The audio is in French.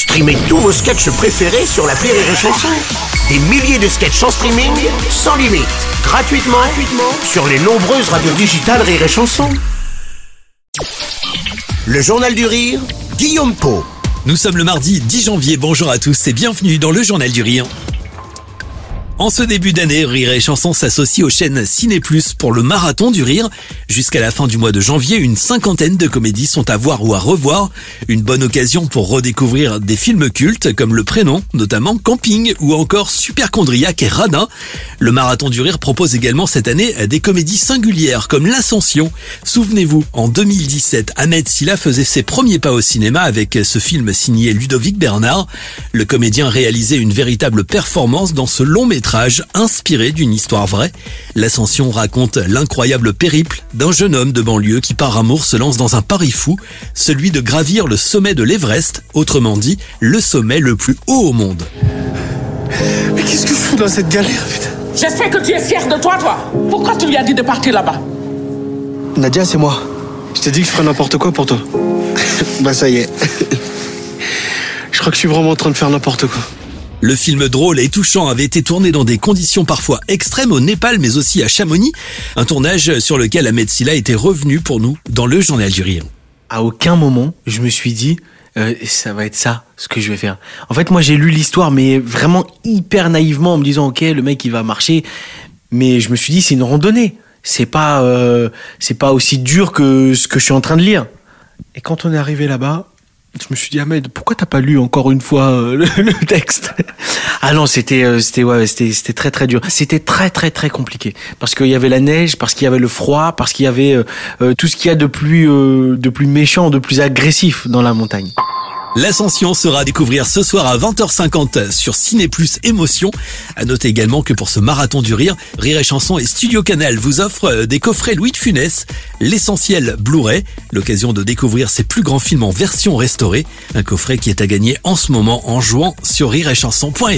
Streamez tous vos sketchs préférés sur la Rire et Chanson. Des milliers de sketchs en streaming, sans limite, gratuitement, gratuitement sur les nombreuses radios digitales Rire et Chanson. Le Journal du Rire, Guillaume Po. Nous sommes le mardi 10 janvier, bonjour à tous et bienvenue dans le Journal du Rire. En ce début d'année, Rire et Chanson s'associe aux chaînes Ciné Plus pour le marathon du rire. Jusqu'à la fin du mois de janvier, une cinquantaine de comédies sont à voir ou à revoir. Une bonne occasion pour redécouvrir des films cultes comme Le Prénom, notamment Camping ou encore Superchondriac et Radin. Le marathon du rire propose également cette année des comédies singulières comme L'Ascension. Souvenez-vous, en 2017, Ahmed Silla faisait ses premiers pas au cinéma avec ce film signé Ludovic Bernard. Le comédien réalisait une véritable performance dans ce long métrage inspiré d'une histoire vraie. L'Ascension raconte l'incroyable périple d'un jeune homme de banlieue qui par amour se lance dans un pari fou, celui de gravir le sommet de l'Everest, autrement dit, le sommet le plus haut au monde. Mais qu'est-ce que je fous dans cette galère, putain J'espère que tu es fier de toi, toi. Pourquoi tu lui as dit de partir là-bas Nadia, c'est moi. Je t'ai dit que je ferais n'importe quoi pour toi. bah ça y est. je crois que je suis vraiment en train de faire n'importe quoi. Le film drôle et touchant avait été tourné dans des conditions parfois extrêmes au Népal mais aussi à Chamonix, un tournage sur lequel Ahmed Silla était revenu pour nous dans le journal du rire. À aucun moment je me suis dit euh, ça va être ça ce que je vais faire. En fait moi j'ai lu l'histoire mais vraiment hyper naïvement en me disant ok le mec il va marcher mais je me suis dit c'est une randonnée. C'est pas euh, c'est pas aussi dur que ce que je suis en train de lire. Et quand on est arrivé là-bas, je me suis dit Ahmed, pourquoi t'as pas lu encore une fois euh, le, texte? Ah non, c'était euh, c'était ouais, c'était c'était très très dur. C'était très très très compliqué parce qu'il y avait la neige, parce qu'il y avait le froid, parce qu'il y avait euh, tout ce qu'il y a de plus de plus méchant, de plus agressif dans la montagne. L'Ascension sera à découvrir ce soir à 20h50 sur Ciné Plus Émotion. À noter également que pour ce marathon du rire, Rire et Chanson et Studio Canal vous offrent euh, des coffrets Louis de Funès, l'essentiel Blu-ray, l'occasion de découvrir ses plus grands films en version restaurée. Un coffret qui est à gagner en ce moment en jouant sur rireetchanson.fr.